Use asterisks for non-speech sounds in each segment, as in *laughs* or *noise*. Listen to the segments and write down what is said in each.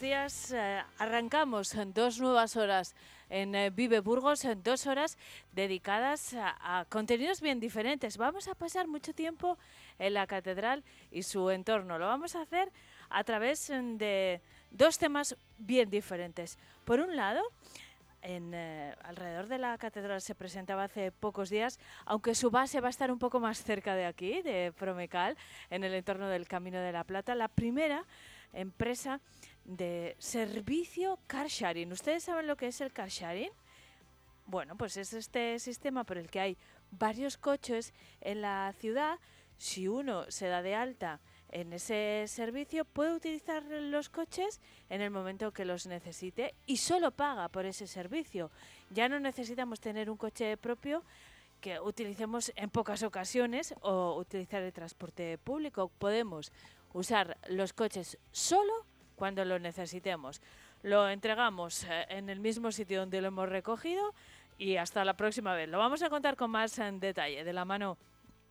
días. Eh, arrancamos *laughs* dos nuevas horas en eh, Vive Burgos, en dos horas dedicadas a, contenidos bien diferentes. Vamos a pasar mucho tiempo en la catedral y su entorno. Lo vamos a hacer a través mm, de dos temas bien diferentes. Por un lado, en, eh, alrededor de la catedral se presentaba hace pocos días, aunque su base va a estar un poco más cerca de aquí, de Promecal, en el entorno del Camino de la Plata, la primera empresa de servicio car sharing. ¿Ustedes saben lo que es el car sharing? Bueno, pues es este sistema por el que hay varios coches en la ciudad. Si uno se da de alta en ese servicio, puede utilizar los coches en el momento que los necesite y solo paga por ese servicio. Ya no necesitamos tener un coche propio que utilicemos en pocas ocasiones o utilizar el transporte público. Podemos usar los coches solo cuando lo necesitemos. Lo entregamos eh, en el mismo sitio donde lo hemos recogido y hasta la próxima vez. Lo vamos a contar con más detalle de la mano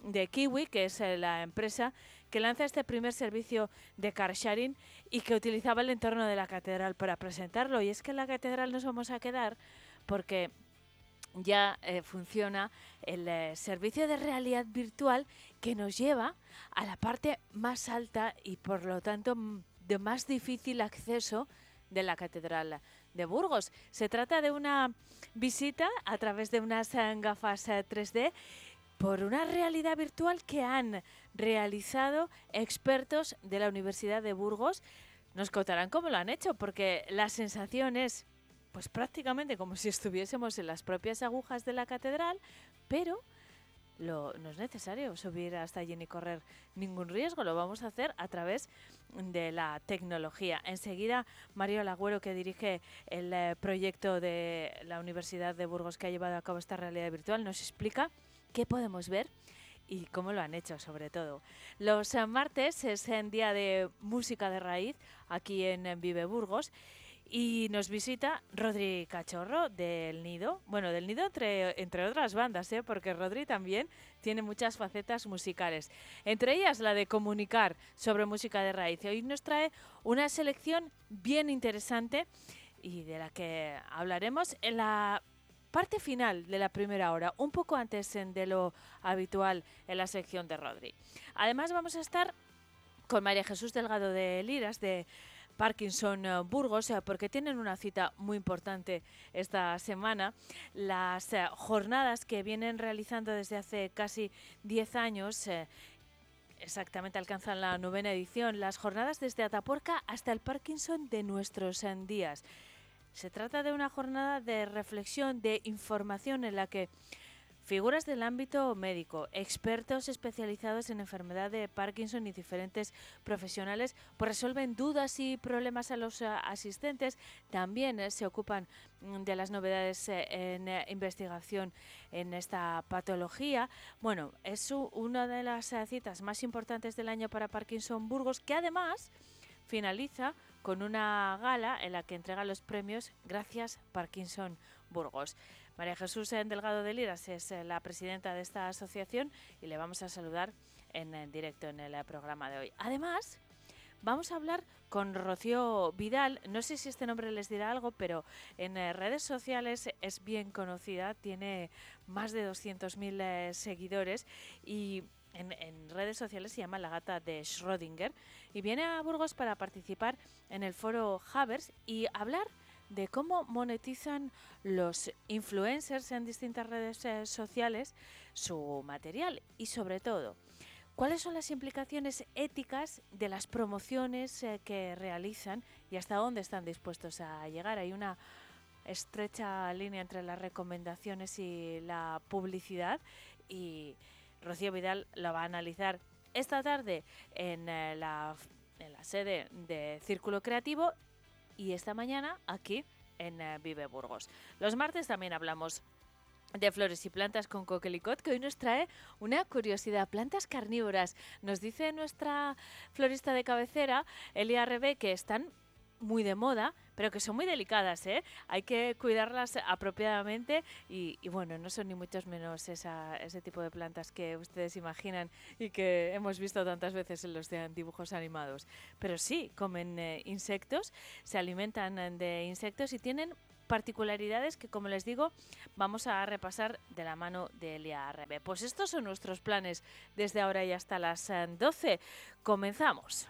de Kiwi, que es eh, la empresa que lanza este primer servicio de car sharing y que utilizaba el entorno de la catedral para presentarlo. Y es que en la catedral nos vamos a quedar porque ya eh, funciona el servicio de realidad virtual que nos lleva a la parte más alta y por lo tanto de más difícil acceso de la Catedral de Burgos. Se trata de una visita a través de unas eh, gafas 3D por una realidad virtual que han realizado expertos de la Universidad de Burgos. Nos contarán cómo lo han hecho, porque la sensación es pues prácticamente como si estuviésemos en las propias agujas de la catedral, pero lo, no es necesario subir hasta allí ni correr ningún riesgo, lo vamos a hacer a través de la tecnología. Enseguida, Mario Lagüero, que dirige el eh, proyecto de la Universidad de Burgos que ha llevado a cabo esta realidad virtual, nos explica qué podemos ver y cómo lo han hecho sobre todo. Los eh, martes es en día de música de raíz aquí en Vive Burgos y nos visita Rodri Cachorro del Nido. Bueno, del Nido entre, entre otras bandas, ¿eh? porque Rodri también tiene muchas facetas musicales. Entre ellas la de comunicar sobre música de raíz. Hoy nos trae una selección bien interesante y de la que hablaremos en la parte final de la primera hora, un poco antes de lo habitual en la sección de Rodri. Además vamos a estar con María Jesús Delgado de Liras de Parkinson eh, Burgos, eh, porque tienen una cita muy importante esta semana. Las eh, jornadas que vienen realizando desde hace casi 10 años exactamente alcanzan la novena edición, las jornadas desde Atapuerca hasta el Parkinson de nuestros días. Se trata de una jornada de reflexión, de información en la que Figuras del ámbito médico, expertos especializados en enfermedad de Parkinson y diferentes profesionales pues resuelven dudas y problemas a los eh, asistentes. También eh, se ocupan mm, de las novedades eh, en investigación en esta patología. Bueno, es una de las citas más importantes del año para Parkinson Burgos, que además finaliza con una gala en la que entrega los premios Gracias Parkinson Burgos. María Jesús Delgado de Liras es eh, la presidenta de esta asociación y le vamos a saludar en, directo en el eh, programa de hoy. Además, Vamos a hablar con Rocío Vidal. No sé si este nombre les dirá algo, pero en eh, redes sociales es bien conocida. Tiene más de 200.000 seguidores y en, en, redes sociales se llama La Gata de Schrödinger. Y viene a Burgos para participar en el foro Havers y hablar de cómo monetizan los influencers en distintas redes eh, sociales su material y sobre todo cuáles son las implicaciones éticas de las promociones eh, que realizan y hasta dónde están dispuestos a llegar. Hay una estrecha línea entre las recomendaciones y la publicidad y Rocío Vidal la va a analizar esta tarde en eh, la, en la sede de Círculo Creativo y esta mañana aquí en eh, Vive Burgos. Los martes también hablamos de flores y plantas con Coquelicot, que hoy nos trae una curiosidad, plantas carnívoras. Nos dice nuestra florista de cabecera, Elia Rebe, que están muy de moda, pero que son muy delicadas, ¿eh? Hay que cuidarlas apropiadamente y, bueno, no son ni muchos menos ese tipo de plantas que ustedes imaginan y que hemos visto tantas veces en los dibujos animados. Pero sí, comen eh, insectos, se alimentan de insectos y tienen particularidades que, como les digo, vamos a repasar de la mano de Elia Rebe. Pues estos son nuestros planes desde ahora y hasta las 12. Eh, Comenzamos.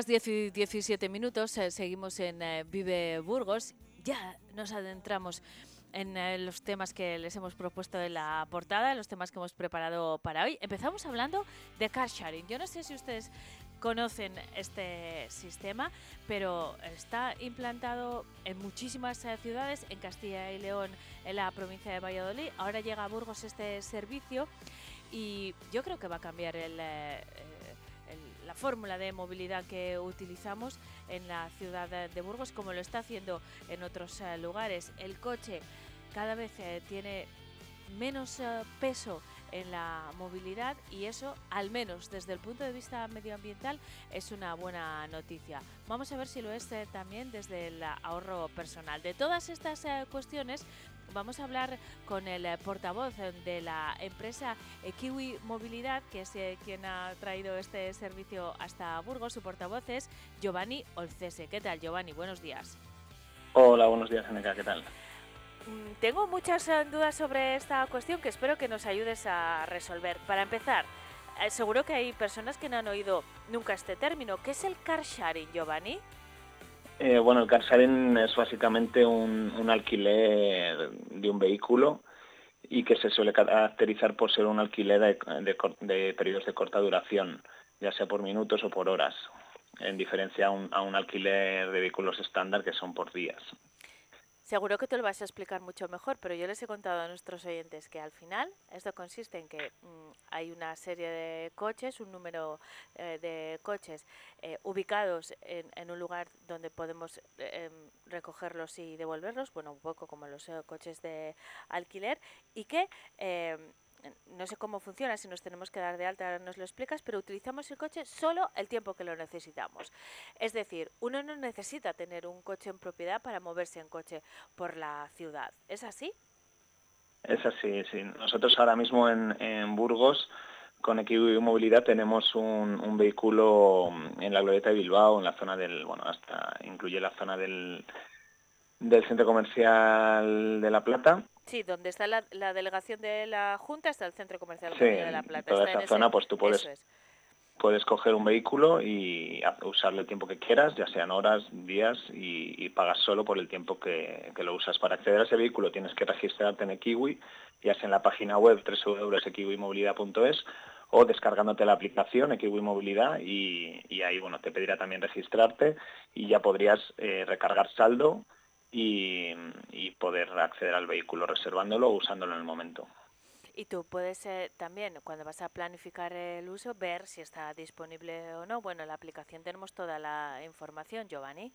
las 10 y 17 minutos, eh, seguimos en eh, Vive Burgos. Ya nos adentramos en eh, los temas que les hemos propuesto en la portada, en los temas que hemos preparado para hoy. Empezamos hablando de car sharing. Yo no sé si ustedes conocen este sistema, pero está implantado en muchísimas ciudades, en Castilla y León, en la provincia de Valladolid. Ahora llega a Burgos este servicio y yo creo que va a cambiar el la fórmula de movilidad que utilizamos en la ciudad de Burgos, como lo está haciendo en otros eh, lugares. El coche cada vez eh, tiene menos eh, peso en la movilidad y eso, al menos desde el punto de vista medioambiental, es una buena noticia. Vamos a ver si lo es también desde el ahorro personal. De todas estas cuestiones Vamos a hablar con el eh, portavoz eh, de la empresa eh, Kiwi Movilidad, que es quien ha traído este servicio hasta Burgos. Su portavoz es Giovanni Olcese. ¿Qué tal, Giovanni? Buenos días. Hola, buenos días, Aneca. ¿Qué tal? Mm, tengo muchas dudas sobre esta cuestión que espero que nos ayudes a resolver. Para empezar, seguro que hay personas que no han oído nunca este término. ¿Qué es el car sharing, Giovanni? Eh, bueno, el car sharing es básicamente un, alquiler de un vehículo y que se suele caracterizar por ser un alquiler de, periodos de corta duración, ya sea por minutos o por horas, en diferencia a un alquiler de vehículos estándar que son por días. Seguro que te lo vas a explicar mucho mejor, pero yo les he contado a nuestros oyentes que al final esto consiste en que mm, hay una serie de coches, un número eh, de coches eh, ubicados en, un lugar donde podemos em, recogerlos y devolverlos, bueno, un poco como los eh, coches de alquiler, y que em, no sé cómo funciona, si nos tenemos que dar de alta, nos lo explicas, pero utilizamos el coche solo el tiempo que lo necesitamos. Es decir, uno no necesita tener un coche en propiedad para moverse en coche por la ciudad. ¿Es así? Es así, sí. Nosotros ahora mismo en, Burgos, con Equipo Movilidad, tenemos un, vehículo en la glorieta de Bilbao, en la zona del, bueno, hasta incluye la zona del, del centro comercial de La Plata Sí, donde está la, delegación de la Junta, está el Centro Comercial de la Plata. toda esa zona, pues tú puedes, puedes coger un vehículo y usarlo el tiempo que quieras, ya sean horas, días, y, pagas solo por el tiempo que, lo usas. Para acceder a ese vehículo tienes que registrarte en Ekiwi, ya sea en la página web www.ekiwimovilidad.es o descargándote la aplicación Ekiwi Movilidad y, ahí bueno te pedirá también registrarte y ya podrías eh, recargar saldo y, poder acceder al vehículo reservándolo o usándolo en el momento. Y tú puedes eh, también, cuando vas a planificar el uso, ver si está disponible o no. Bueno, en la aplicación tenemos toda la información, Giovanni.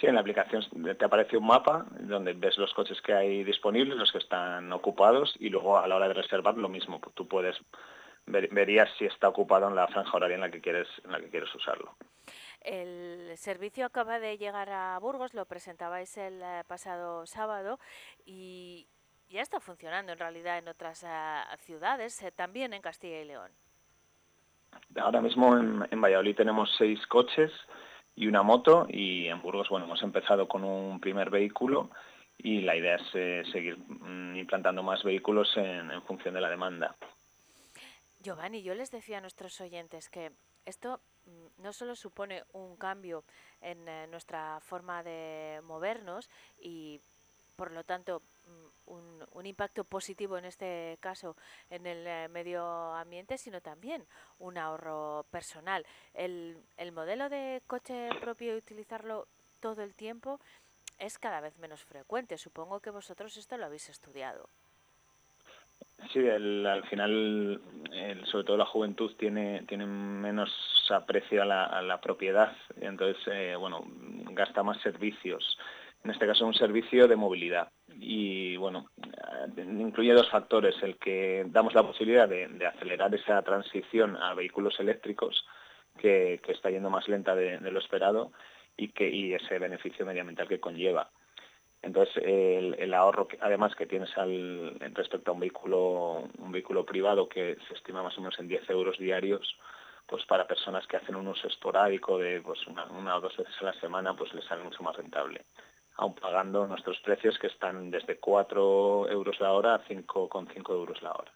Sí, en la aplicación te aparece un mapa donde ves los coches que hay disponibles, los que están ocupados y luego a la hora de reservar lo mismo. Tú puedes verías si está ocupado en la franja horaria en la que quieres en la que quieres usarlo. El servicio acaba de llegar a Burgos, lo presentabais el eh, pasado sábado y ya está funcionando en realidad en otras eh, ciudades, eh, también en Castilla y León. Ahora mismo en, en, Valladolid tenemos seis coches y una moto y en Burgos bueno hemos empezado con un primer vehículo y la idea es seguir mm, implantando más vehículos en función de la demanda. Giovanni, yo les decía a nuestros oyentes que esto no solo supone un cambio en eh, nuestra forma de movernos y por lo tanto mm, un, impacto positivo en este caso en el eh, medio ambiente, sino también un ahorro personal. El, el modelo de coche propio y utilizarlo todo el tiempo es cada vez menos frecuente. Supongo que vosotros esto lo habéis estudiado. Sí, al final, sobre todo la juventud tiene, tiene menos aprecio a la, propiedad, entonces, eh, bueno, gasta más servicios. En este caso, un servicio de movilidad. Y, bueno, eh, incluye dos factores. El que damos la posibilidad de, acelerar esa transición a vehículos eléctricos, que, está yendo más lenta de, de lo esperado, y, que, y ese beneficio medioambiental que conlleva. Entonces, el, ahorro, además, que tienes al, respecto a un vehículo, un vehículo privado que se estima más o menos en 10 euros diarios, pues para personas que hacen un uso esporádico de pues una, o dos veces a la semana, pues les sale mucho más rentable. Aún pagando nuestros precios que están desde 4 euros la hora a 5,5 euros la hora.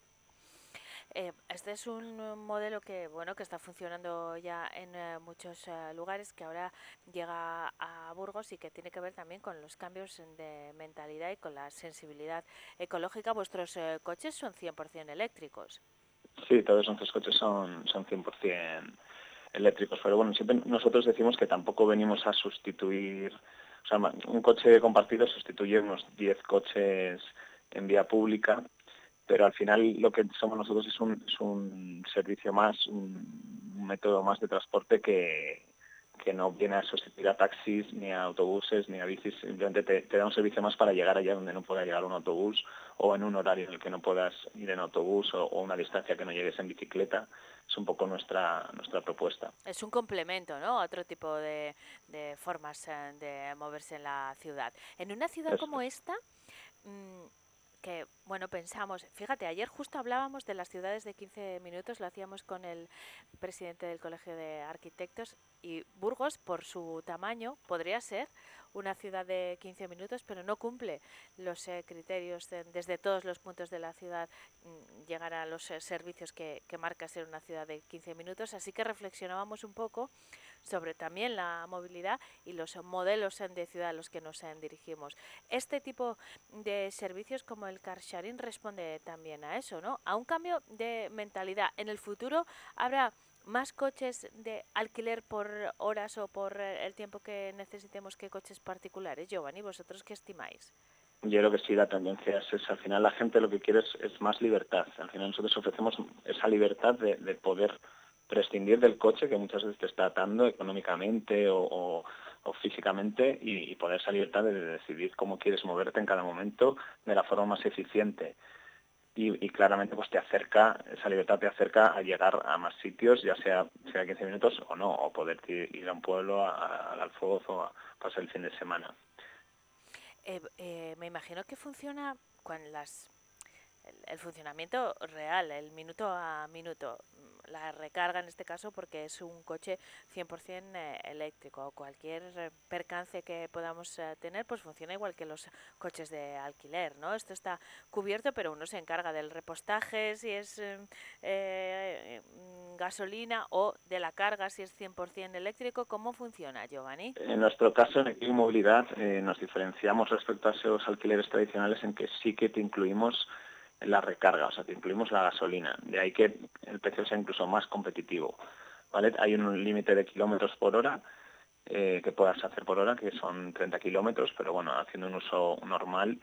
Eh, este es un modelo que bueno que está funcionando ya en eh, muchos eh, lugares, que ahora llega a Burgos y que tiene que ver también con los cambios de mentalidad y con la sensibilidad ecológica. Vuestros coches son 100% eléctricos. Sí, todos nuestros coches son, son 100% eléctricos, pero bueno, siempre nosotros decimos que tampoco venimos a sustituir, o sea, un coche compartido sustituye unos 10 coches en vía pública pero al final lo que somos nosotros es un, es un servicio más, un, método más de transporte que, que no viene a sustituir a taxis, ni a autobuses, ni a bicis, simplemente te, da un servicio más para llegar allá donde no pueda llegar un autobús o en un horario en el que no puedas ir en autobús o, una distancia que no llegues en bicicleta. Es un poco nuestra, nuestra propuesta. Es un complemento, ¿no? A otro tipo de, de formas eh, de moverse en la ciudad. En una ciudad como esta, mm, que, bueno, pensamos, fíjate, ayer justo hablábamos de las ciudades de 15 minutos, lo hacíamos con el presidente del Colegio de Arquitectos y Burgos, por su tamaño, podría ser una ciudad de 15 minutos, pero no cumple los eh, criterios desde todos los puntos de la ciudad mm, llegar a los eh, servicios que, que, marca ser una ciudad de 15 minutos. Así que reflexionábamos un poco sobre también la movilidad y los modelos de ciudad a los que nos dirigimos. Este tipo de servicios como el car sharing responde también a eso, ¿no? A un cambio de mentalidad. En el futuro habrá más coches de alquiler por horas o por el tiempo que necesitemos que coches particulares. Giovanni, ¿vosotros qué estimáis? Yo creo que sí, la tendencia es, al final la gente lo que quiere es, más libertad. Al final nosotros ofrecemos esa libertad de, poder prescindir del coche que muchas veces te está atando económicamente o, físicamente y, poder esa libertad de decidir cómo quieres moverte en cada momento de la forma más eficiente y, claramente pues te acerca, esa libertad te acerca a llegar a más sitios, ya sea, sea 15 minutos o no, o poder ir a un pueblo, al Alfoz o a pasar el fin de semana. Eh, eh, me imagino que funciona con las el funcionamiento real, el minuto a minuto la recarga en este caso porque es un coche 100% eh, eléctrico. Cualquier percance que podamos eh, tener pues funciona igual que los coches de alquiler, ¿no? Esto está cubierto, pero uno se encarga del repostaje si es eh, mm, gasolina o de la carga si es 100% eléctrico. ¿Cómo funciona, Giovanni? En nuestro caso, en Equipo Movilidad, nos diferenciamos respecto a esos alquileres tradicionales en que sí que te incluimos la recarga, o sea, que incluimos la gasolina. De ahí que el precio sea incluso más competitivo. ¿vale? Hay un límite de kilómetros por hora eh, que puedas hacer por hora, que son 30 kilómetros, pero bueno, haciendo un uso normal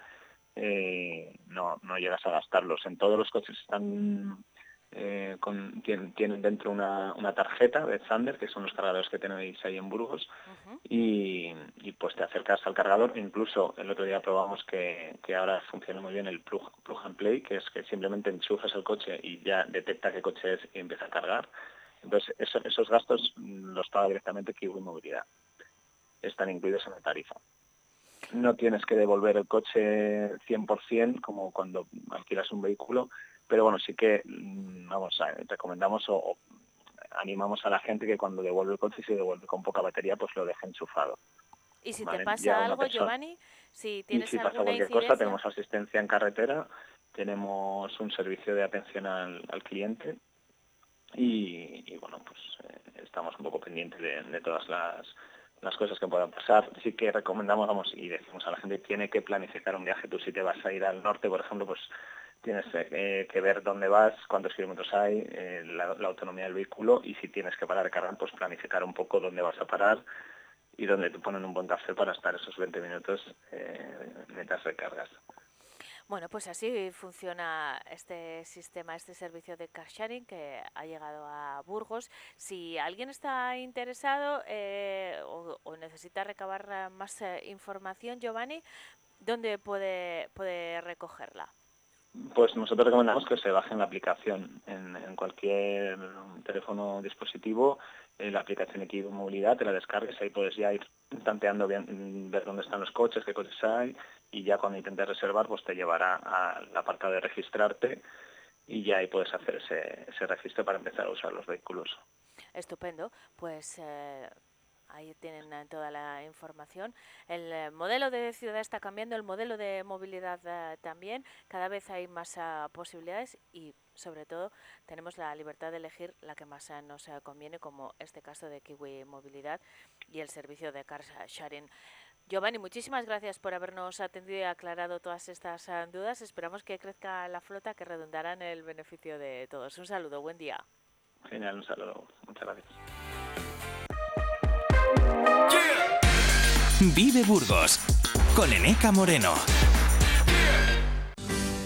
eh, no, no llegas a gastarlos. En todos los coches están eh, con, tienen, dentro una, una, tarjeta de Thunder, que son los cargadores que tenéis ahí en Burgos, y, pues te acercas al cargador. Incluso el otro día probamos que, ahora funciona muy bien el plug, plug and play, que es que simplemente enchufas el coche y ya detecta qué coche es y empieza a cargar. Entonces esos gastos los paga directamente Kiwi Movilidad. Están incluidos en la tarifa no tienes que devolver el coche 100% como cuando alquilas un vehículo, pero bueno, sí que mm, vamos recomendamos o, animamos a la gente que cuando devuelve el coche y se devuelve con poca batería, pues lo deje enchufado. ¿Y si te pasa algo, Giovanni? Si tienes y si pasa cualquier cosa, tenemos asistencia en carretera, tenemos un servicio de atención al, cliente y, bueno, pues eh, estamos un poco pendientes de, todas las, las cosas que puedan pasar. Sí que recomendamos, vamos, y decimos a la gente, tiene que planificar un viaje. Tú si te vas a ir al norte, por ejemplo, pues tienes eh, que ver dónde vas, cuántos kilómetros hay, eh, la, autonomía del vehículo y si tienes que parar de cargar, pues planificar un poco dónde vas a parar y dónde te ponen un buen café para estar esos 20 minutos eh, mientras recargas. Bueno, pues así funciona este sistema, este servicio de car sharing que ha llegado a Burgos. Si alguien está interesado o, o, necesita recabar más información, Giovanni, ¿dónde puede, puede recogerla? Pues nosotros recomendamos que se bajen la aplicación en, cualquier teléfono dispositivo, eh, la aplicación Equipo Movilidad, te la descargues, ahí puedes ya ir tanteando bien, ver dónde están los coches, qué coches hay, y ya cuando intentes reservar, pues te llevará a la parte de registrarte y ya ahí puedes hacer ese, ese registro para empezar a usar los vehículos. Estupendo, pues eh, Ahí tienen eh, toda la información. El eh, modelo de ciudad está cambiando, el modelo de movilidad eh, también. Cada vez hay más posibilidades y, sobre todo, tenemos la libertad de elegir la que más nos conviene, como este caso de Kiwi Movilidad y el servicio de car sharing. Giovanni, muchísimas gracias por habernos atendido y aclarado todas estas dudas. Esperamos que crezca la flota, que redundará en el beneficio de todos. Un saludo, buen día. Genial, un saludo. Muchas gracias. Vive Burgos con Eneca Moreno.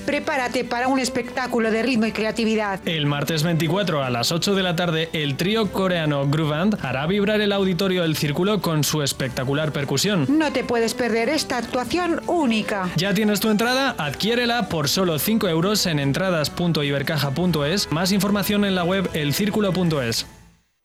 Prepárate para un espectáculo de ritmo y creatividad. El martes 24 a las 8 de la tarde, el trío coreano Groovand hará vibrar el auditorio del círculo con su espectacular percusión. No te puedes perder esta actuación única. ¿Ya tienes tu entrada? Adquiérela por solo 5 euros en entradas.ibercaja.es. Más información en la web elcírculo.es.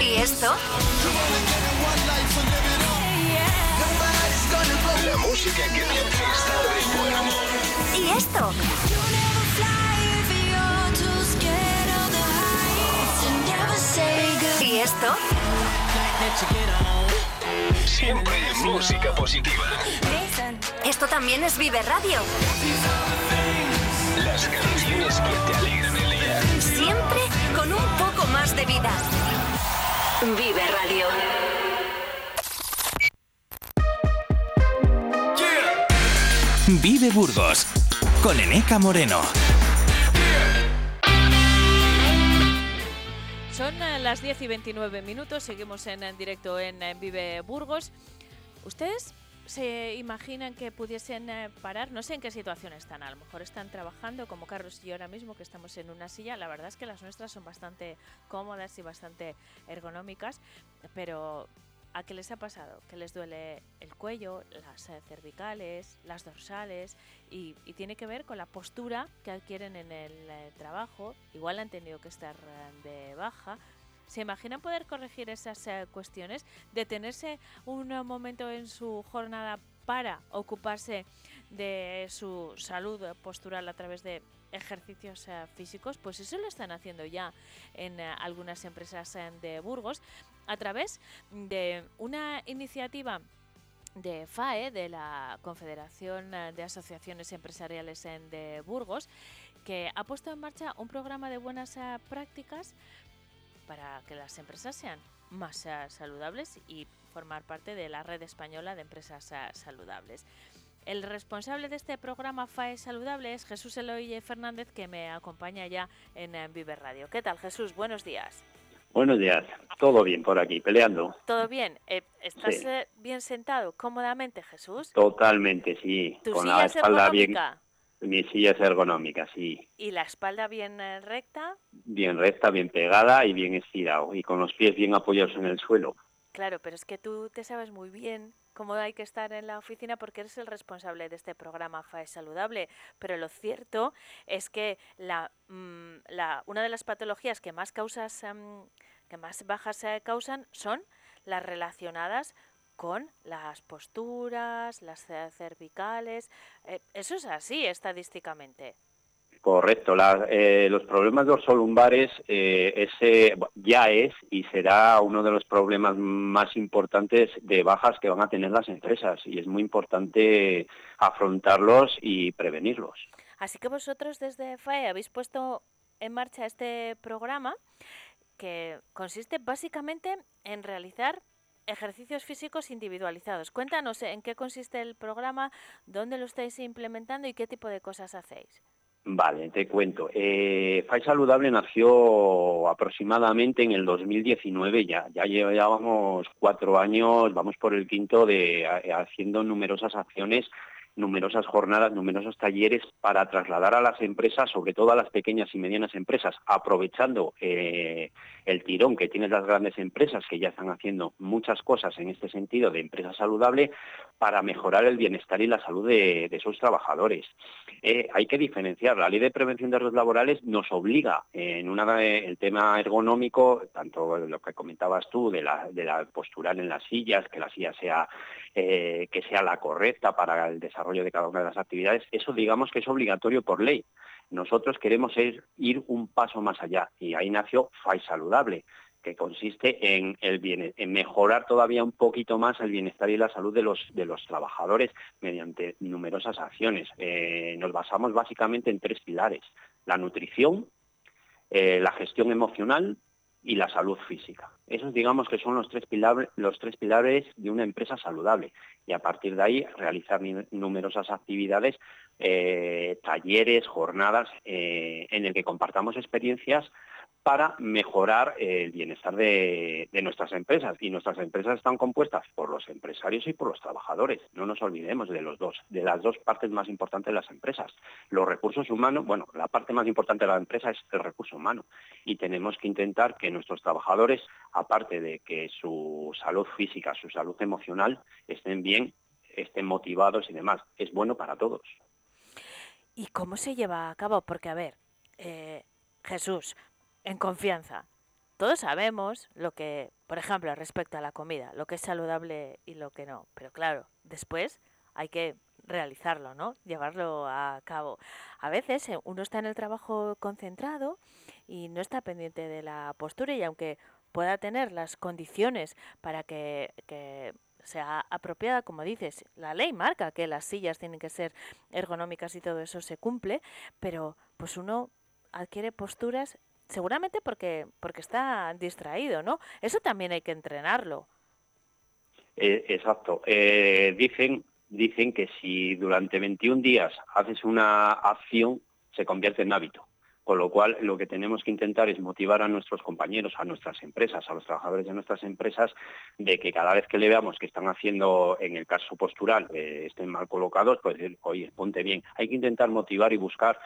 ¿Y esto? La música que hace estar. ¿Y esto? ¿Y esto? Siempre música positiva. Esto también es Vive Radio. Las canciones que te alegran. Siempre con un poco más de vida. Vive Radio. Vive Burgos con Eneca Moreno. Son eh, las 10 y 29 minutos, seguimos en, directo en, Vive Burgos. ¿Ustedes se imaginan que pudiesen eh, parar? No sé en qué situación están. A lo mejor están trabajando como Carlos y yo ahora mismo, que estamos en una silla. La verdad es que las nuestras son bastante cómodas y bastante ergonómicas, pero ¿a qué les ha pasado? Que les duele el cuello, las eh, cervicales, las dorsales y, y tiene que ver con la postura que adquieren en el eh, trabajo. Igual han tenido que estar de baja. ¿Se imaginan poder corregir esas eh, cuestiones? ¿Detenerse un eh, momento en su jornada para ocuparse de su salud postural a través de ejercicios eh, físicos? Pues eso lo están haciendo ya en algunas empresas de Burgos a través de una iniciativa de FAE, de la Confederación de Asociaciones Empresariales de Burgos, que ha puesto en marcha un programa de buenas prácticas para que las empresas sean más eh, saludables y formar parte de la red española de empresas eh, saludables. El responsable de este programa FAE Saludable es Jesús Eloy Fernández, que me acompaña ya en eh, Vive Radio. ¿Qué tal, Jesús? Buenos días. Buenos días, todo bien por aquí, peleando. ¿Todo bien? Eh, ¿Estás Sí. bien sentado cómodamente, Jesús? Totalmente, sí. ¿Tu Con silla la es espalda bien, ergonómica? mi silla es ergonómica, sí. ¿Y la espalda bien eh, recta? Bien recta, bien pegada y bien estirado. Y con los pies bien apoyados en el suelo. Claro, pero es que tú te sabes muy bien cómo hay que estar en la oficina porque eres el responsable de este programa FAE Saludable. Pero lo cierto es que la, mm, la- una de las patologías que más causas, em, que más bajas eh, causan son las relacionadas con las posturas, las cervicales. Eh, eso es así estadísticamente. Correcto. La- eh, los problemas dorsolumbares eh, ese ya es y será uno de los problemas más importantes de bajas que van a tener las empresas. Y es muy importante afrontarlos y prevenirlos. Así que vosotros desde FAE habéis puesto en marcha este programa que consiste básicamente en realizar ejercicios físicos individualizados. Cuéntanos en qué consiste el programa, dónde lo estáis implementando y qué tipo de cosas hacéis. Vale, te cuento. Eh, FAI Saludable nació aproximadamente en el 2019 ya. Ya llevábamos cuatro años, vamos por el quinto, de haciendo numerosas acciones, numerosas jornadas, numerosos talleres para trasladar a las empresas, sobre todo a las pequeñas y medianas empresas, aprovechando eh, el tirón que tienen las grandes empresas que ya están haciendo muchas cosas en este sentido de empresa saludable para mejorar el bienestar y la salud de, sus trabajadores. Eh, hay que diferenciar. La ley de prevención de riesgos laborales nos obliga en una el tema ergonómico, tanto lo que comentabas tú de la, de la postural en las sillas, que la silla sea eh, que sea la correcta para el desarrollo de cada una de las actividades, eso digamos que es obligatorio por ley. Nosotros queremos ir, un paso más allá y ahí nació FAI Saludable, que consiste en, el biene- en mejorar todavía un poquito más el bienestar y la salud de los, de los trabajadores mediante numerosas acciones. Eh, nos basamos básicamente en tres pilares, la nutrición, eh, la gestión emocional y la salud física. Esos digamos que son los tres, pilares, los tres pilares de una empresa saludable y a partir de ahí realizar numerosas actividades, eh, talleres, jornadas eh, en el que compartamos experiencias para mejorar eh, el bienestar de, nuestras empresas. Y nuestras empresas están compuestas por los empresarios y por los trabajadores. No nos olvidemos de los dos, de las dos partes más importantes de las empresas. Los recursos humanos, bueno, la parte más importante de la empresa es el recurso humano. Y tenemos que intentar que nuestros trabajadores, aparte de que su salud física, su salud emocional, estén bien, estén motivados y demás. Es bueno para todos. ¿Y cómo se lleva a cabo? Porque, a ver, eh, Jesús, en confianza, todos sabemos lo que, por ejemplo, respecto a la comida, lo que es saludable y lo que no. Pero claro, después hay que realizarlo, ¿no? Llevarlo a cabo. A veces eh, uno está en el trabajo concentrado y no está pendiente de la postura y aunque pueda tener las condiciones para que, que sea apropiada, como dices, la ley marca que las sillas tienen que ser ergonómicas y todo eso se cumple, pero pues uno adquiere posturas seguramente porque porque está distraído, ¿no? Eso también hay que entrenarlo. Eh, exacto. Eh, dicen, dicen que si durante 21 días haces una acción, se convierte en hábito. Con lo cual, lo que tenemos que intentar es motivar a nuestros compañeros, a nuestras empresas, a los trabajadores de nuestras empresas, de que cada vez que le veamos que están haciendo, en el caso postural, eh, estén mal colocados, pues oye, ponte bien. Hay que intentar motivar y buscar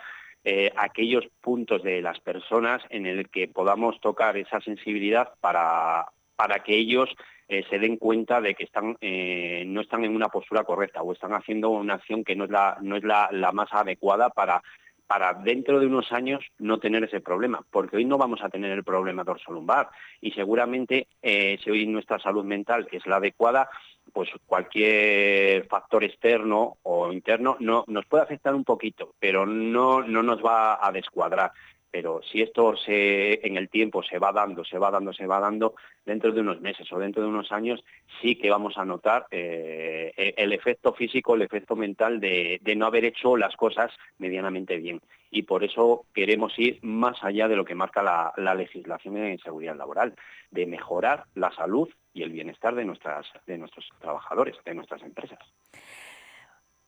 eh, aquellos puntos de las personas en el que podamos tocar esa sensibilidad para, para que ellos eh, se den cuenta de que están, eh, no están en una postura correcta o están haciendo una acción que no es la, no es la, la más adecuada para para dentro de unos años no tener ese problema, porque hoy no vamos a tener el problema dorsolumbar. Y seguramente eh, si hoy nuestra salud mental es la adecuada, pues cualquier factor externo o interno no, nos puede afectar un poquito, pero no, no nos va a descuadrar pero si esto se, en el tiempo se va dando, se va dando, se va dando, dentro de unos meses o dentro de unos años sí que vamos a notar eh, el efecto físico, el efecto mental de, no haber hecho las cosas medianamente bien. Y por eso queremos ir más allá de lo que marca la, la legislación en seguridad laboral, de mejorar la salud y el bienestar de nuestros trabajadores, de nuestras empresas.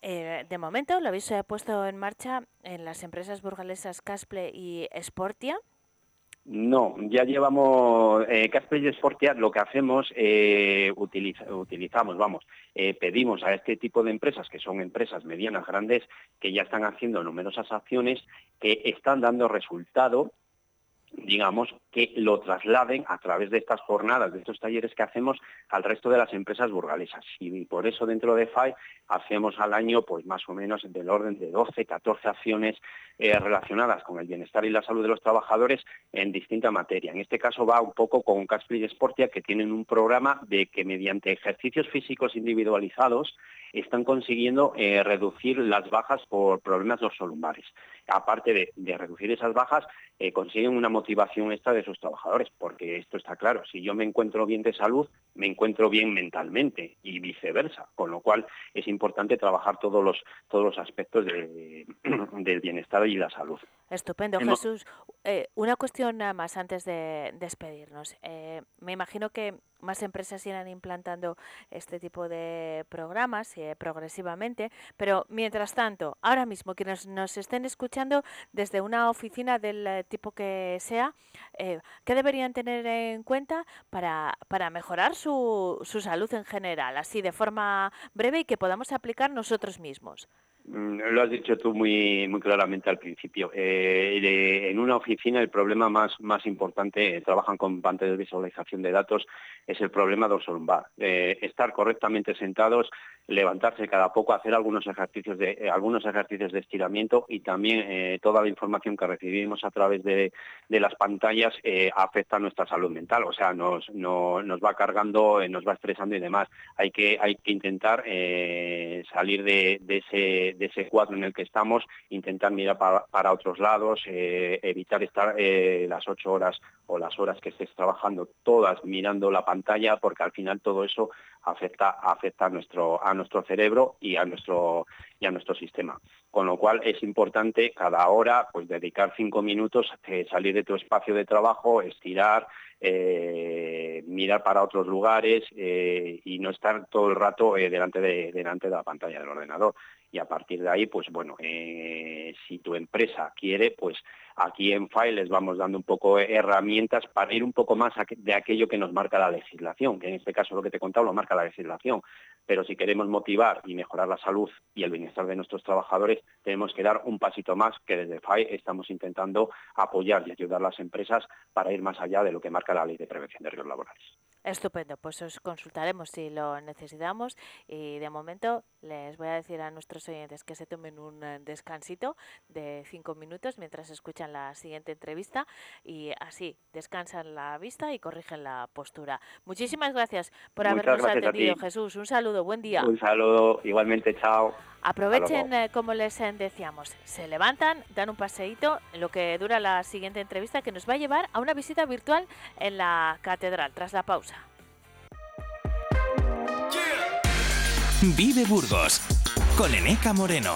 Eh, de momento lo habéis eh, puesto en marcha en las empresas burgalesas Casple y Sportia. No, ya llevamos eh, y Sportia, lo que hacemos, eh, utilizamos, vamos, pedimos a este tipo de empresas, que son empresas medianas, grandes, que ya están haciendo numerosas acciones, que están dando resultado digamos, que lo trasladen a través de estas jornadas, de estos talleres que hacemos al resto de las empresas burgalesas. Y por eso dentro de FAI hacemos al año pues más o menos del orden de 12, 14 acciones eh, relacionadas con el bienestar y la salud de los trabajadores en distinta materia. En este caso va un poco con Caspri y Sportia, que tienen un programa de que mediante ejercicios físicos individualizados están consiguiendo eh, reducir las bajas por problemas dorsolumbares. Aparte de, reducir esas bajas, eh, consiguen una motivación extra de sus trabajadores, porque esto está claro, si yo me encuentro bien de salud, me encuentro bien mentalmente y viceversa, con lo cual es importante trabajar todos los, todos los aspectos *clears throat* del bienestar y la salud. Estupendo, Jesús. Eh, una cuestión nada más antes de despedirnos. me imagino que más empresas irán implantando este tipo de programas eh, progresivamente, pero mientras tanto, ahora mismo quienes nos estén escuchando desde una oficina del eh, tipo que sea, eh, ¿qué deberían tener en cuenta para, para mejorar su, su salud en general, así de forma breve y que podamos aplicar nosotros mismos? Mm, lo has dicho tú muy, muy claramente al principio. Eh, en una oficina el problema más, más importante, eh, trabajan con pantallas de visualización de datos, es el problema dorsolumbar. Estar correctamente sentados, levantarse cada poco, hacer algunos ejercicios de, eh, algunos ejercicios de estiramiento y también toda la información que recibimos a través de, las pantallas afecta a nuestra salud mental. O sea, nos, no, nos va cargando, nos va estresando y demás. Hay que, hay que intentar salir de, de ese de ese cuadro en el que estamos, intentar mirar para, otros lados, eh, evitar estar eh, las ocho horas o las horas que estés trabajando todas mirando la pantalla, porque al final todo eso afecta, afecta a, nuestro, a nuestro cerebro y a nuestro, y a nuestro sistema. Con lo cual es importante cada hora pues, dedicar cinco minutos, eh, salir de tu espacio de trabajo, estirar, mirar para otros lugares y no estar todo el rato delante, de, delante de la pantalla del ordenador y a partir de ahí, pues bueno, eh, si tu empresa quiere, pues aquí en FAI les vamos dando un poco herramientas para ir un poco más de aquello que nos marca la legislación, que en este caso lo que te he contado lo marca la legislación, pero si queremos motivar y mejorar la salud y el bienestar de nuestros trabajadores, tenemos que dar un pasito más que desde FAI estamos intentando apoyar y ayudar a las empresas para ir más allá de lo que marca la ley de prevención de riesgos laborales. Estupendo, pues os consultaremos si lo necesitamos y de momento les voy a decir a nuestros oyentes que se tomen un eh, descansito de cinco minutos mientras escuchan la siguiente entrevista y así descansan la vista y corrigen la postura. Muchísimas gracias por habernos atendido, Jesús. Un saludo, buen día. Un saludo, igualmente, chao. Aprovechen, eh, como les decíamos, se levantan, dan un paseíto lo que dura la siguiente entrevista que nos va a llevar a una visita virtual en la catedral tras la pausa. Vive Burgos con Eneca Moreno.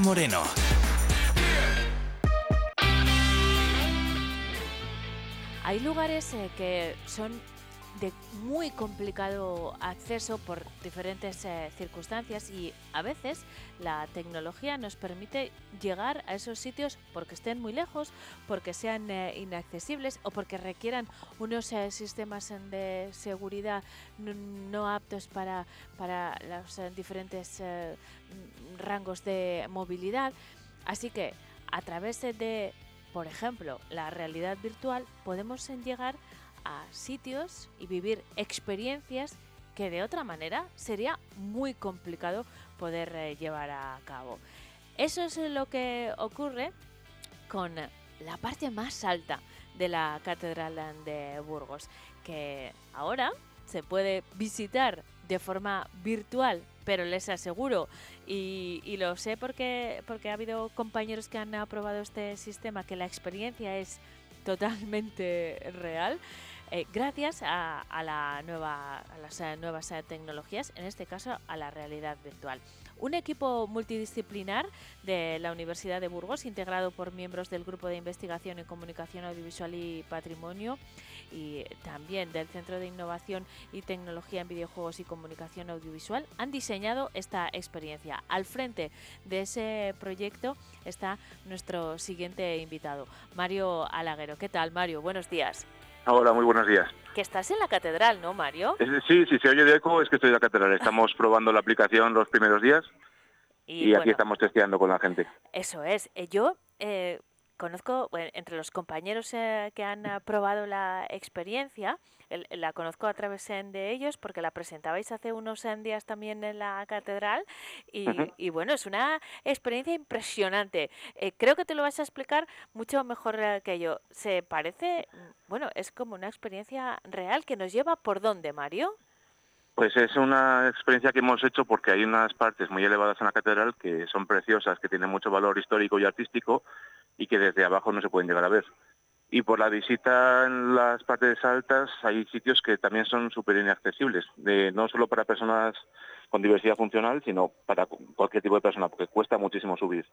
Moreno. Hay lugares eh, que son muy complicado acceso por diferentes eh, circunstancias y a veces la tecnología nos permite llegar a esos sitios porque estén muy lejos, porque sean eh, inaccesibles o porque requieran unos eh, sistemas de seguridad no aptos para, para los diferentes rangos de movilidad. Así que a través de- por ejemplo, la realidad virtual podemos llegar a sitios y vivir experiencias que de otra manera sería muy complicado poder eh, llevar a cabo. Eso es lo que ocurre con la parte más alta de la Catedral de Burgos, que ahora se puede visitar de forma virtual, pero les aseguro, y, y lo sé porque, porque ha habido compañeros que han aprobado este sistema, que la experiencia es totalmente real. Eh, gracias a, a las eh, nuevas eh, tecnologías, en este caso a la realidad virtual. Un equipo multidisciplinar de la Universidad de Burgos, integrado por miembros del Grupo de Investigación en Comunicación Audiovisual y Patrimonio y también del Centro de Innovación y Tecnología en Videojuegos y Comunicación Audiovisual, han diseñado esta experiencia. Al frente de ese proyecto está nuestro siguiente invitado, Mario Alaguero. ¿Qué tal, Mario? Buenos días. Hola, muy buenos días. Que estás en la catedral, ¿no, Mario? Es- Sí, si se oye de eco es que estoy en la catedral. Estamos *laughs* probando la aplicación los primeros días y, aquí bueno, estamos testeando con la gente. Eso es. Eh, Yo eh, conozco, bueno, entre los compañeros eh, que han probado la experiencia, el- la conozco a través de ellos porque la presentabais hace unos días también en la catedral y bueno, es una experiencia impresionante. Eh, creo que te lo vas a explicar mucho mejor eh, que yo. Se parece, mm, bueno, es como una experiencia real que nos lleva por dónde, Mario. Pues es una experiencia que hemos hecho porque hay unas partes muy elevadas en la catedral que son preciosas, que tienen mucho valor histórico y artístico y que desde abajo no se pueden llegar a ver. Y por la visita en las partes altas hay sitios que también son súper inaccesibles, no solo para personas con diversidad funcional, sino para cu- cualquier tipo de persona, porque cuesta muchísimo subir.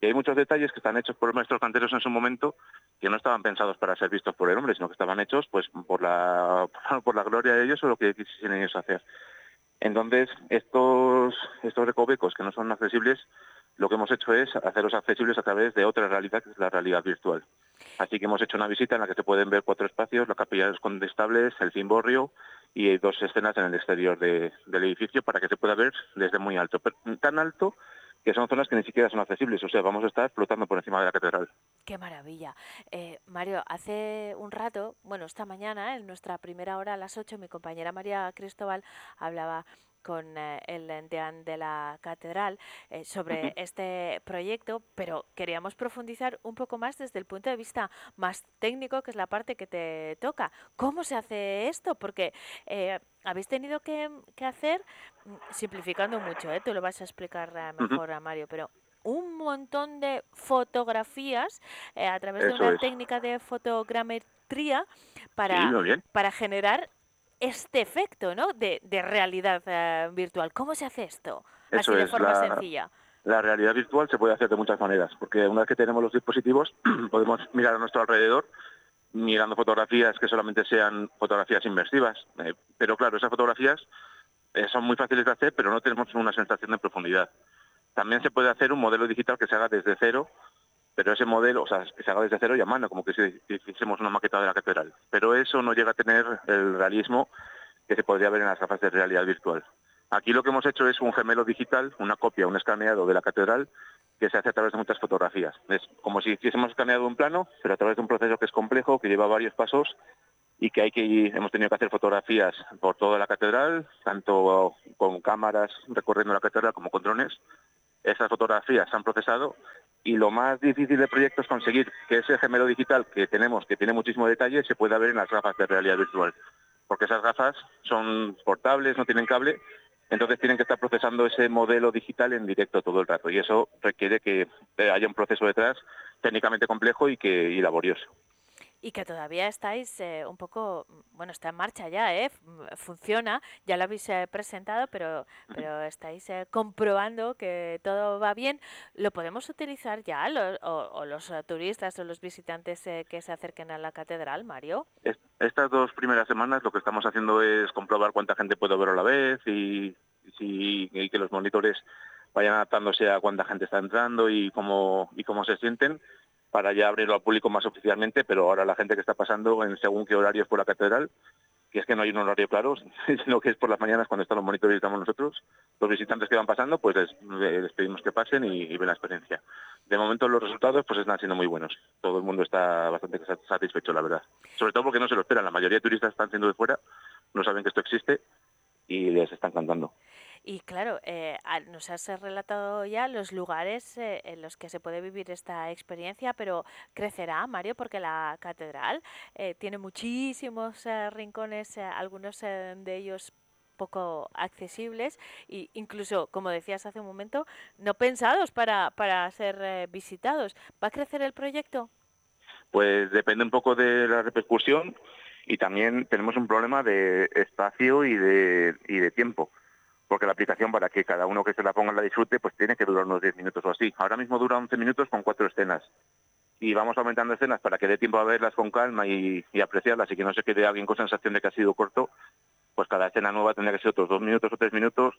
Y hay muchos detalles que están hechos por nuestros canteros en su momento que no estaban pensados para ser vistos por el hombre, sino que estaban hechos pues por la, *laughs* por la gloria de ellos o lo que quisieran ellos hacer. Entonces, estos, estos recovecos que no son accesibles, lo que hemos hecho es hacerlos accesibles a través de otra realidad, que es la realidad virtual. Así que hemos hecho una visita en la que se pueden ver cuatro espacios, la capilla de los condestables, el cimborrio y dos escenas en el exterior de- del edificio para que se pueda ver desde muy alto. Pero tan alto que son zonas que ni siquiera son accesibles, o sea, vamos a estar flotando por encima de la catedral. Qué maravilla. Eh, Mario, hace un rato, bueno, esta mañana, en nuestra primera hora a las 8, mi compañera María Cristóbal hablaba con eh, el deán de la catedral eh, sobre este proyecto, pero queríamos profundizar un poco más desde el punto de vista más técnico, que es la parte que te toca. ¿Cómo se hace esto? Porque eh, habéis tenido que, que hacer, mm, simplificando mucho, ¿eh? tú lo vas a explicar mejor a Mario, pero un montón de fotografías eh, a través de una es. técnica de fotogrametría para, Sí, para generar este efecto ¿no? de, de realidad eh, virtual. ¿Cómo se hace esto? Eso Así de es, forma la- sencilla. La realidad virtual se puede hacer de muchas maneras, porque una vez que tenemos los dispositivos *clears throat* podemos mirar a nuestro alrededor mirando fotografías que solamente sean fotografías inmersivas. Eh, pero claro, esas fotografías eh, son muy fáciles de hacer, pero no tenemos una sensación de profundidad. También se puede hacer un modelo digital que se haga desde cero, pero ese modelo, o sea, se haga desde cero y a mano, como que si hiciésemos una maqueta de la catedral. Pero eso no llega a tener el realismo que se podría ver en las gafas de realidad virtual. Aquí lo que hemos hecho es un gemelo digital, una copia, un escaneado de la catedral que se hace a través de muchas fotografías. Es como si hiciésemos escaneado un plano, pero a través de un proceso que es complejo, que lleva varios pasos y que hay que hemos tenido que hacer fotografías por toda la catedral, tanto con cámaras recorriendo la catedral como con drones. Esas fotografías se han procesado y lo más difícil del proyecto es conseguir que ese gemelo digital que tenemos, que tiene muchísimo detalle, se pueda ver en las gafas de realidad virtual. Porque esas gafas son portables, no tienen cable entonces tienen que estar procesando ese modelo digital en directo todo el rato y eso requiere que haya un proceso detrás técnicamente complejo y que laborioso y que todavía estáis eh, un poco, bueno, está en marcha ya, ¿eh? funciona, ya lo habéis eh, presentado, pero, pero estáis eh, comprobando que todo va bien. ¿Lo podemos utilizar ya o, los turistas o los visitantes que se acerquen a la catedral, Mario? estas dos primeras semanas lo que estamos haciendo es comprobar cuánta gente puede ver a la vez y, y que los monitores vayan adaptándose a cuánta gente está entrando y cómo, y cómo se sienten para ya abrirlo al público más oficialmente, pero ahora la gente que está pasando en según qué horarios por la catedral, que es que no hay un horario claro, *laughs* sino que es por las mañanas cuando están los monitores y estamos nosotros, los visitantes que van pasando, pues les, pedimos que pasen y, ven la experiencia. De momento los resultados pues están siendo muy buenos. Todo el mundo está bastante satisfecho, la verdad. Sobre todo porque no se lo esperan. La mayoría de turistas están siendo de fuera, no saben que esto existe y les están cantando. Y claro, eh, nos has relatado ya los lugares eh, en los que se puede vivir esta experiencia, pero crecerá, Mario, porque la catedral eh, tiene muchísimos rincones, algunos de ellos poco accesibles e incluso, como decías hace un momento, no pensados para, para ser visitados. ¿Va a crecer el proyecto? Pues depende un poco de la repercusión y también tenemos un problema de espacio y de, y de tiempo porque la aplicación para que cada uno que se la ponga la disfrute, pues tiene que durar unos 10 minutos o así. Ahora mismo dura 11 minutos con cuatro escenas. Y vamos aumentando escenas para que dé tiempo a verlas con calma y, apreciarlas y que no se quede alguien con sensación de que ha sido corto, pues cada escena nueva tendría que ser otros dos minutos o tres minutos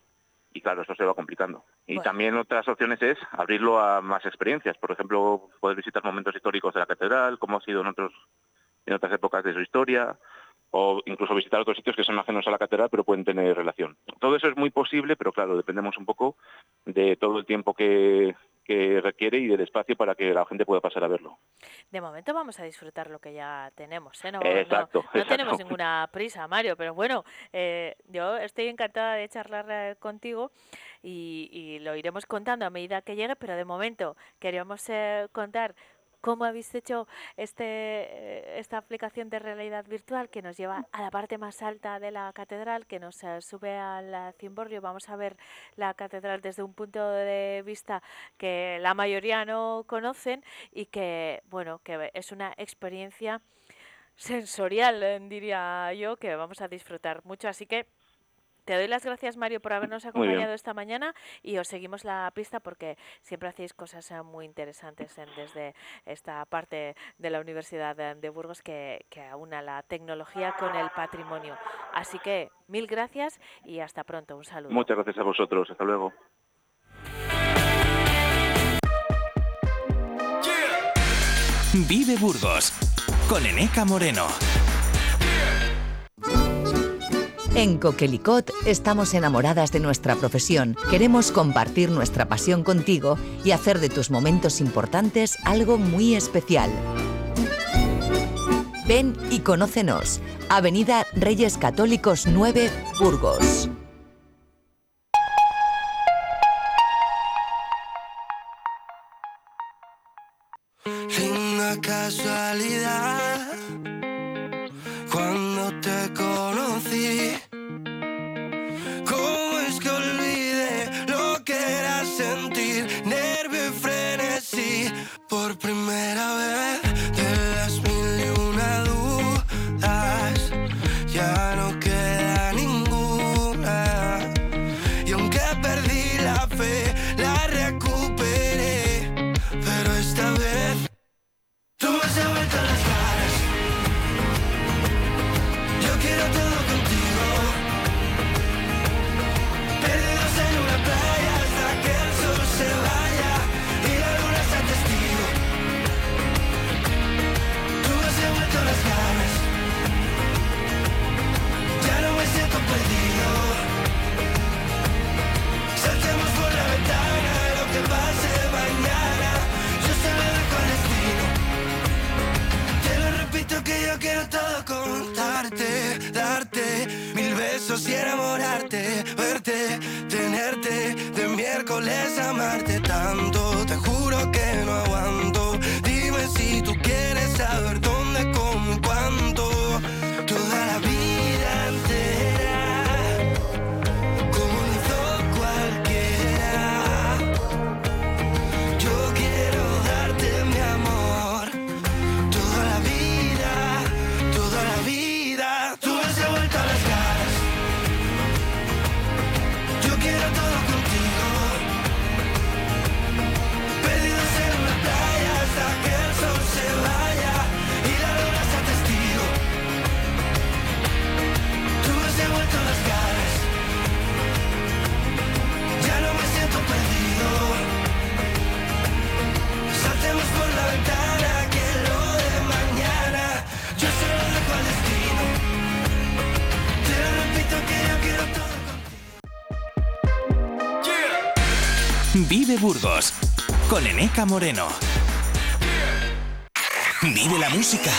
y claro, eso se va complicando. Y también otras opciones es abrirlo a más experiencias. Por ejemplo, poder visitar momentos históricos de la catedral, como ha sido en, otros, en otras épocas de su historia, o incluso visitar otros sitios que son ajenos a la catedral pero pueden tener relación. Todo eso es muy posible, pero claro, dependemos un poco de todo el tiempo que, requiere y del espacio para que la gente pueda pasar a verlo. De momento vamos a disfrutar lo que ya tenemos. ¿eh? No, exacto, no, tenemos ninguna prisa, Mario, pero bueno, eh, yo estoy encantada de charlar eh, contigo y, y, lo iremos contando a medida que llegue, pero de momento queríamos contar cómo habéis hecho este, eh, esta aplicación de realidad virtual que nos lleva a la parte más alta de la catedral, que nos eh, sube al cimborrio. Vamos a ver la catedral desde un punto de vista que la mayoría no conocen y que, bueno, que es una experiencia sensorial, eh, diría yo, que vamos a disfrutar mucho. Así que te doy las gracias, Mario, por habernos acompañado esta mañana y os seguimos la pista porque siempre hacéis cosas eh, muy interesantes desde esta parte de la Universidad de, Burgos que, que aúna la tecnología con el patrimonio. Así que mil gracias y hasta pronto. Un saludo. Muchas gracias a vosotros. Hasta luego. Vive Burgos con Eneca Moreno. En Coquelicot estamos enamoradas de nuestra profesión. Queremos compartir nuestra pasión contigo y hacer de tus momentos importantes algo muy especial. Ven y conócenos. Avenida Reyes Católicos 9, Burgos. Besos y enamorarte, verte, tenerte, de miércoles amarte tanto. Te juro que no aguanto. Con Eneca Moreno. Vive la música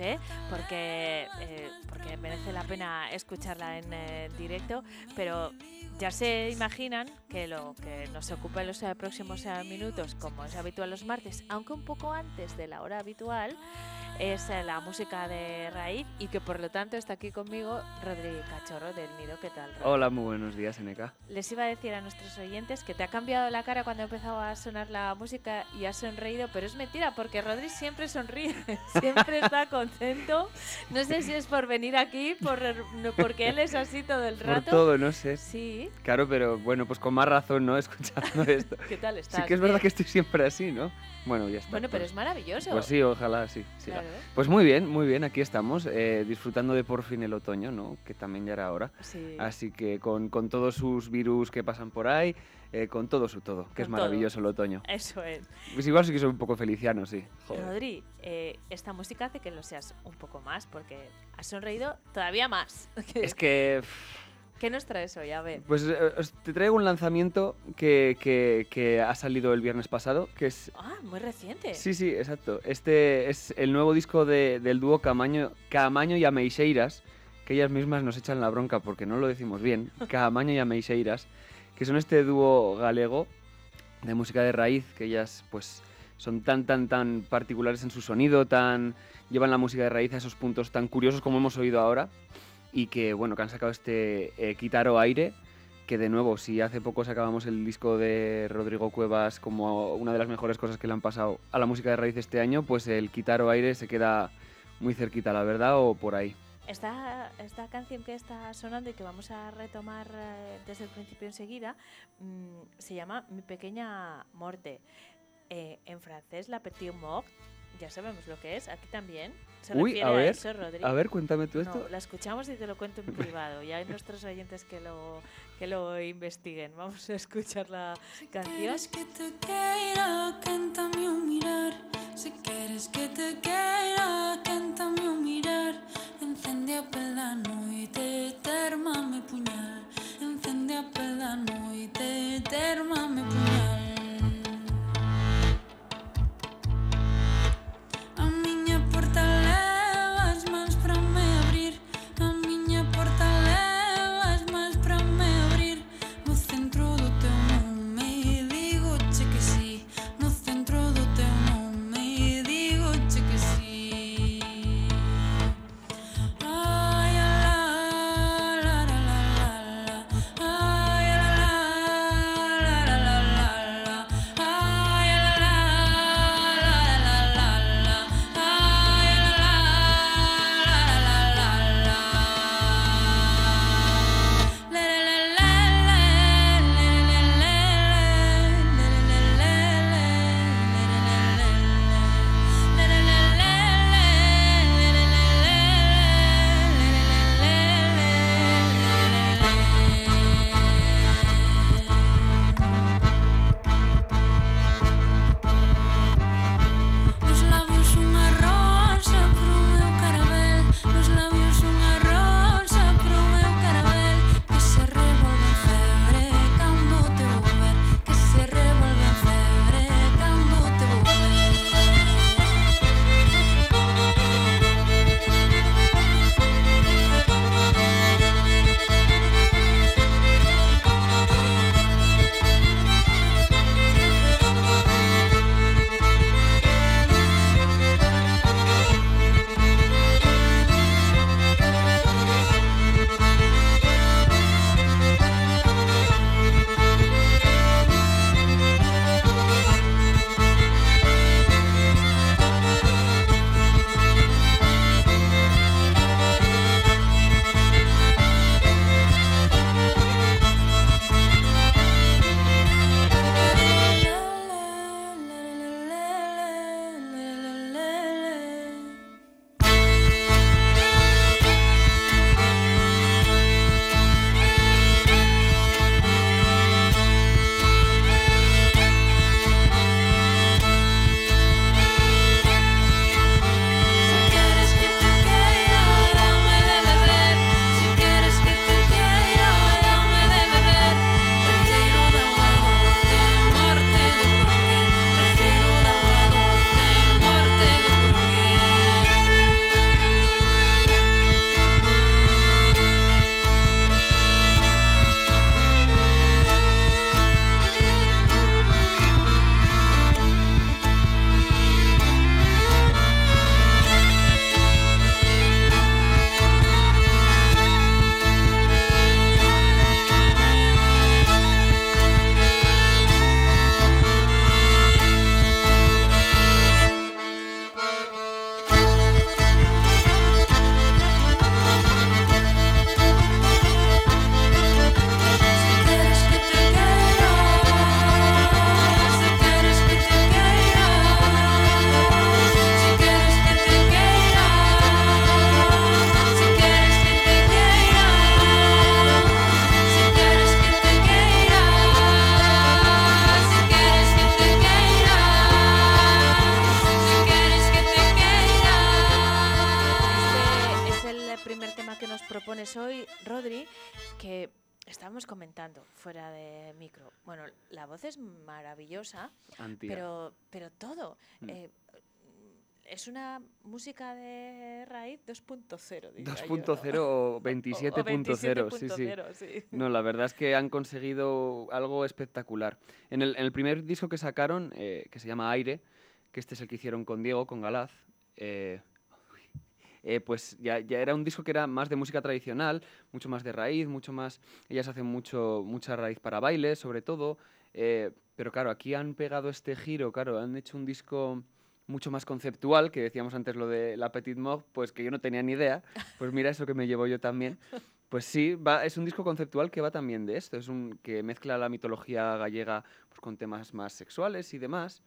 ¿eh? Porque, eh, porque merece la pena escucharla en eh, directo, pero ya se imaginan que lo que nos ocupa en los próximos minutos, como es habitual los martes, aunque un poco antes de la hora habitual, es la música de raíz y que por lo tanto está aquí conmigo Rodri Cachorro del Nido. ¿Qué tal, Rodri? Hola, muy buenos días, NK. Les iba a decir a nuestros oyentes que te ha cambiado la cara cuando empezaba a sonar la música y has sonreído, pero es mentira porque Rodri siempre sonríe, *laughs* siempre está contento. No sé si es por venir aquí, por, porque él es así todo el Por rato. todo, no sé. Sí. Claro, pero bueno, pues con más razón, ¿no? *laughs* Escuchando esto. ¿Qué tal estás? Sí que es verdad que estoy siempre así, ¿no? Bueno, ya está. Bueno, pero pues- es maravilloso. Pues sí, ojalá sí. Claro. Pues muy bien, muy bien, aquí estamos, eh, disfrutando de por fin el otoño, ¿no? Que también ya era hora. Sí. Así que con, con todos sus virus que pasan por ahí, eh, con todo su todo, que es todo. maravilloso el otoño. Eso es. Pues igual sí que soy un poco feliciano, sí. Joder. Rodri, eh, esta música hace que lo seas un poco más porque has sonreído todavía más. Es que... *laughs* ¿Qué nos traes hoy? A ver. Pues eh, os- te traigo un lanzamiento que, que- que ha salido el viernes pasado, que es... Ah, muy reciente. Sí, sí, exacto. Este es el nuevo disco de- del dúo Camaño, Camaño y Ameixeiras, que ellas mismas nos echan la bronca porque no lo decimos bien. *laughs* Camaño y Ameixeiras, que son este dúo galego de música de raíz, que ellas pues son tan, tan, tan particulares en su sonido, tan llevan la música de raíz a esos puntos tan curiosos como hemos oído ahora y que bueno, que han sacado este eh, Quitaro Aire, que de nuevo, si hace poco sacábamos el disco de Rodrigo Cuevas como una de las mejores cosas que le han pasado a la música de raíz este año, pues el Quitaro Aire se queda muy cerquita, la verdad, o por ahí. Esta, esta canción que está sonando y que vamos a retomar eh, desde el principio enseguida mm, se llama Mi pequeña morte. Eh, en francés, la petite mort, ya sabemos lo que es, aquí también. Se Uy, refiere a ver, eso, Rodri. a ver, cuéntame tú No, esto. la escuchamos y te lo cuento en privado. Ya hay nuestros oyentes que lo, que lo investiguen. Vamos a escuchar la canción. quieres que te quiera, cántame un mirar. Si quieres que te quiera, cántame un mirar. Encende a pela noite, termame puñal. Encende a pela noite, termame puñal. Fuera de micro. Bueno, la voz es maravillosa, Antía. pero, pero todo. Mm. eh, es una música de raíz 2.0. diría yo, 2.0 ¿no? o *laughs* 27.0, sí, sí. 27.0, sí. No, la verdad es que han conseguido algo espectacular. En el, en el primer disco que sacaron, eh, que se llama Aire, que este es el que hicieron con Diego, con Galaz, eh, eh, pues ya, ya era un disco que era más de música tradicional, mucho más de raíz, mucho más... Ellas hacen mucho, mucha raíz para baile, sobre todo. eh, pero claro, aquí han pegado este giro, claro, han hecho un disco mucho más conceptual, que decíamos antes lo de la Petite Mort, pues que yo no tenía ni idea. *laughs* Pues mira, eso que me llevo yo también. Pues sí, va, es un disco conceptual que va también de esto, es un que mezcla la mitología gallega pues, con temas más sexuales y demás,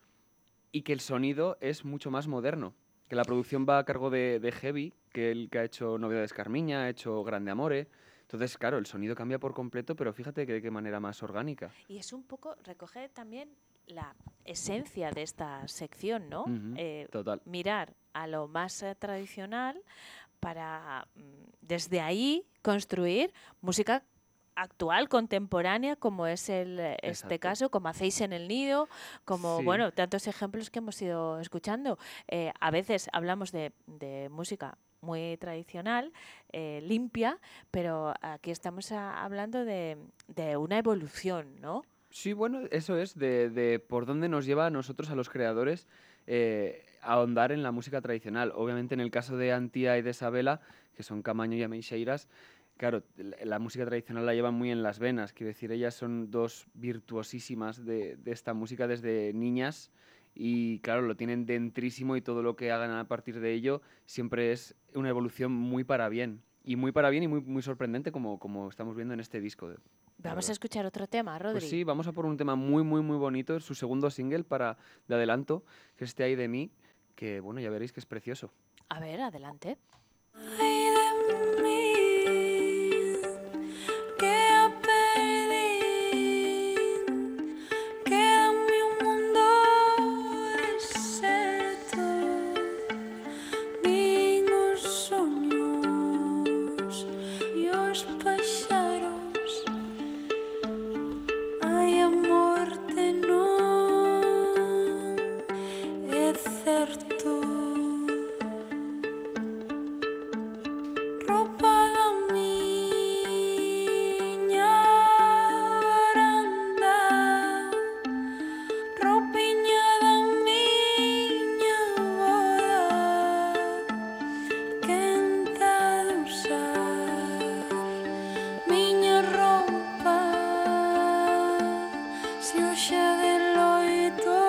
y que el sonido es mucho más moderno, que la producción va a cargo de, de Heavy, que el que ha hecho Novedades Carmiña, ha hecho Grande Amore, entonces claro, el sonido cambia por completo, pero fíjate que de qué manera más orgánica. Y es un poco, recoge también la esencia de esta sección, ¿no? Eh, total. Mirar a lo más eh, tradicional para mm, desde ahí construir música actual, contemporánea, como es el, eh, este Exacto. caso, como hacéis en el nido, como, Sí. bueno, tantos ejemplos que hemos ido escuchando. Eh, a veces hablamos de, de música muy tradicional, eh, limpia, pero aquí estamos hablando de, de una evolución, ¿no? Sí, bueno, eso es, de, de por dónde nos lleva a nosotros, a los creadores, eh, a ahondar en la música tradicional. Obviamente en el caso de Antía y de Isabela, que son Camaño y Ameixeiras, claro, la, la música tradicional la llevan muy en las venas, quiero decir, ellas son dos virtuosísimas de, de esta música desde niñas y claro, lo tienen dentrísimo y todo lo que hagan a partir de ello siempre es una evolución muy para bien. Y muy para bien y muy, muy sorprendente como, como estamos viendo en este disco. Vamos a escuchar otro tema, Rodri. Pues sí, vamos a por un tema muy, muy, muy bonito, es su segundo single para de adelanto, que es este ahí de mí, que bueno, ya veréis que es precioso. A ver, adelante. Se hoxe de loito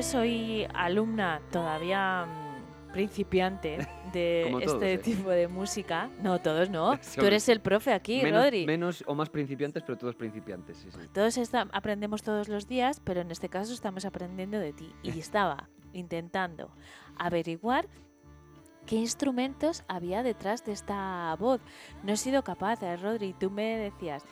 que soy alumna todavía mm, principiante *laughs* de todos, este ¿eh? tipo de música, no todos no, *laughs* tú eres el profe aquí, menos, Rodri. menos o más principiantes, pero todos principiantes, sí, sí. Todos esta- aprendemos todos los días, pero en este caso estamos aprendiendo de ti. Y *laughs* estaba intentando averiguar qué instrumentos había detrás de esta voz. No he sido capaz, eh, Rodri. Tú me decías,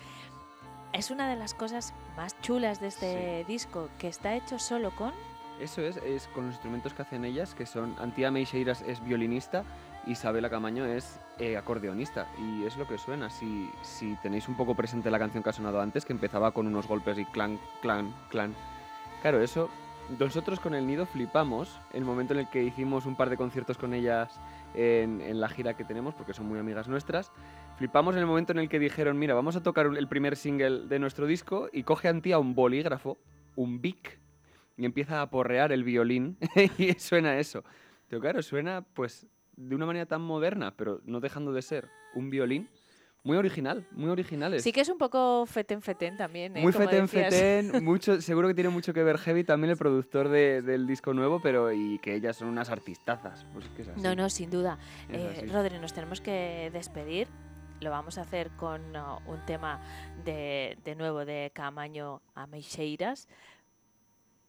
es una de las cosas más chulas de este disco, que está hecho solo con... Eso es, es con los instrumentos que hacen ellas, que son Antía Meixeiras es violinista, Isabela Camaño es eh, acordeonista. Y es lo que suena. Si, si tenéis un poco presente la canción que ha sonado antes, que empezaba con unos golpes y clan, clan, clan. Claro, eso. Nosotros con el nido flipamos el momento en el que hicimos un par de conciertos con ellas en, en la gira que tenemos, porque son muy amigas nuestras. Flipamos en el momento en el que dijeron, mira, vamos a tocar el primer single de nuestro disco y coge Antía un bolígrafo, un bic, y empieza a porrear el violín *laughs* y suena eso. Pero claro, suena pues de una manera tan moderna, pero no dejando de ser un violín. Muy original, muy originales. Sí que es un poco feten feten también, ¿eh? Muy Como feten decías. feten, *laughs* mucho, seguro que tiene mucho que ver Heavy, también el productor de- del disco nuevo, pero y que ellas son unas artistazas. Pues es que es así. No, no, sin duda. Eh. Rodri, nos tenemos que despedir. Lo vamos a hacer con uh, un tema de, de nuevo de Camaño a Meixeiras,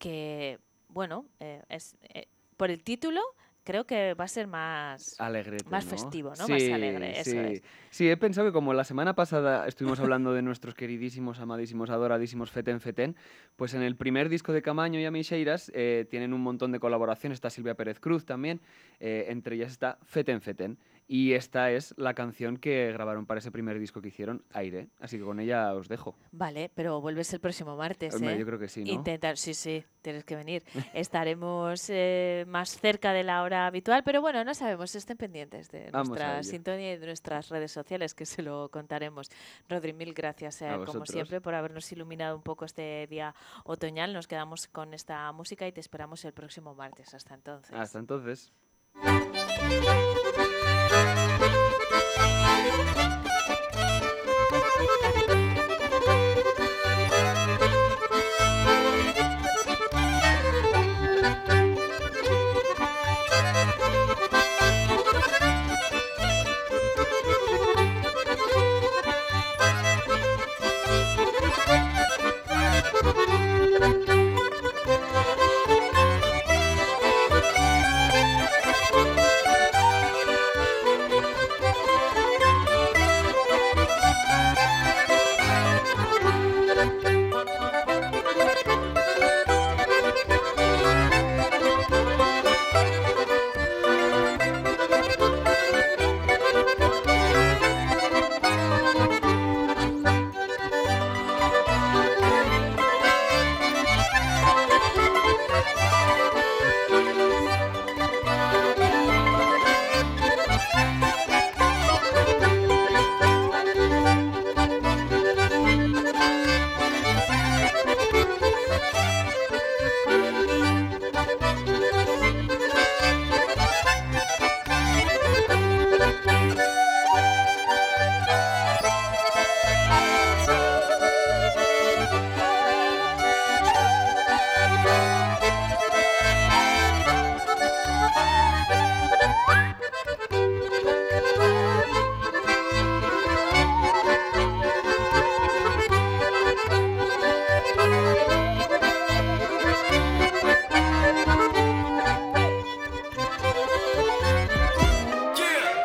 que, bueno, eh, es eh, por el título creo que va a ser más, Alegrete, más ¿no? festivo, ¿no? más Sí, alegre, eso sí. es. Sí, he pensado que como la semana pasada estuvimos hablando de nuestros queridísimos, amadísimos, adoradísimos Feten Feten, pues en el primer disco de Camaño y Amixeiras eh, tienen un montón de colaboraciones. Está Silvia Pérez Cruz también, eh, entre ellas está Feten Feten. Y esta es la canción que grabaron para ese primer disco que hicieron, Aire. Así que con ella os dejo. Vale, pero vuelves el próximo martes, ¿eh? yo creo que sí, ¿no? Intentar, sí, sí, tienes que venir. *laughs* Estaremos eh, más cerca de la hora habitual, pero bueno, no sabemos, estén pendientes de Vamos nuestra sintonía y de nuestras redes sociales, que se lo contaremos. Rodri, mil gracias, eh, como siempre, por habernos iluminado un poco este día otoñal. Nos quedamos con esta música y te esperamos el próximo martes. Hasta entonces. Hasta entonces.